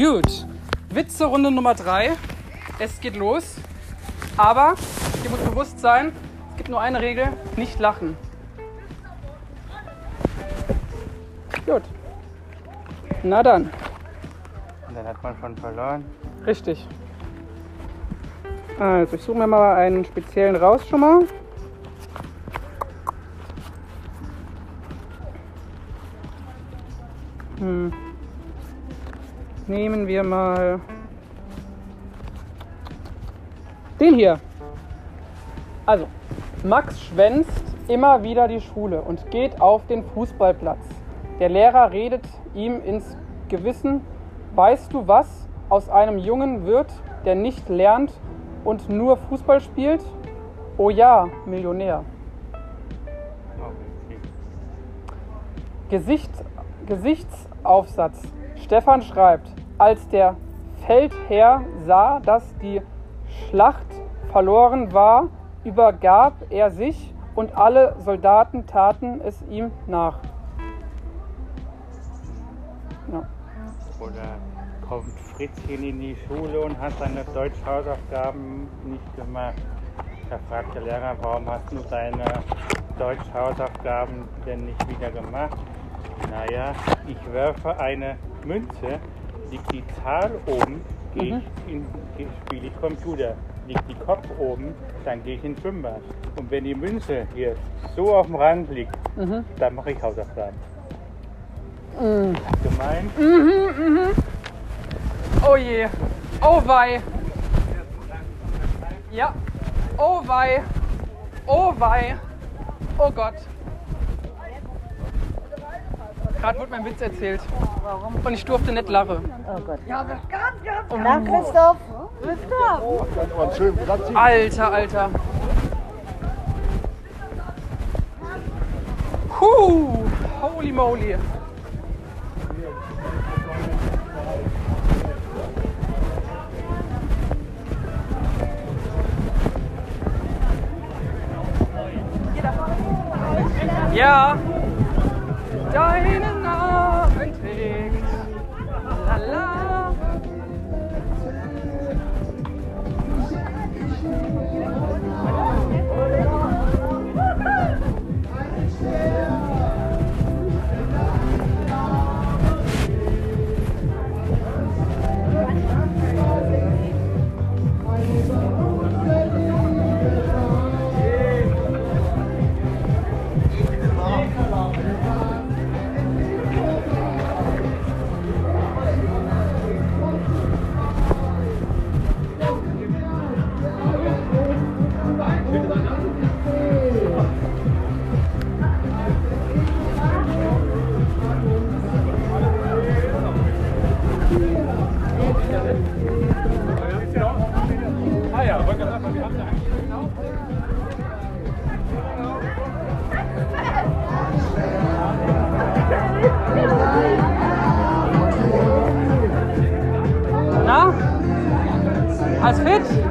Gut. Witze-Runde Nummer 3. Es geht los. Aber dir muss bewusst sein, es gibt nur eine Regel: nicht lachen. Gut. Na dann. Und dann hat man schon verloren. Richtig. Also, ich suche mir mal einen speziellen raus schon mal. Hm. Nehmen wir mal den hier. Also, Max schwänzt immer wieder die Schule und geht auf den Fußballplatz. Der Lehrer redet ihm ins Gewissen, weißt du was aus einem Jungen wird, der nicht lernt und nur Fußball spielt? Oh ja, Millionär. Okay. Gesicht, Gesichtsaufsatz. Stefan schreibt, als der Feldherr sah, dass die Schlacht verloren war, übergab er sich und alle Soldaten taten es ihm nach. Ja. Oder kommt Fritzchen in die Schule und hat seine Deutschhausaufgaben nicht gemacht. Da fragt der Lehrer, warum hast du deine Deutschhausaufgaben denn nicht wieder gemacht? Naja, ich werfe eine Münze, liegt die Zahl oben, gehe Mhm. ich in, spiele ich Computer. Liegt die Kopf oben, dann gehe ich ins Schwimmbad. Und wenn die Münze hier so auf dem Rand liegt, Mhm. dann mache ich Hausaufgaben. Mhm. Gemein? Oh je. Oh wei. Ja. Oh wei. Oh wei. Oh Gott. Gerade wurde mein Witz erzählt. Warum? Und ich durfte nicht lachen. Oh Gott. Ja, das ganz, ganz Na, Christoph. Christoph. Alter, Alter. Huh. Holy moly. Ja. Dining Na? Als fit?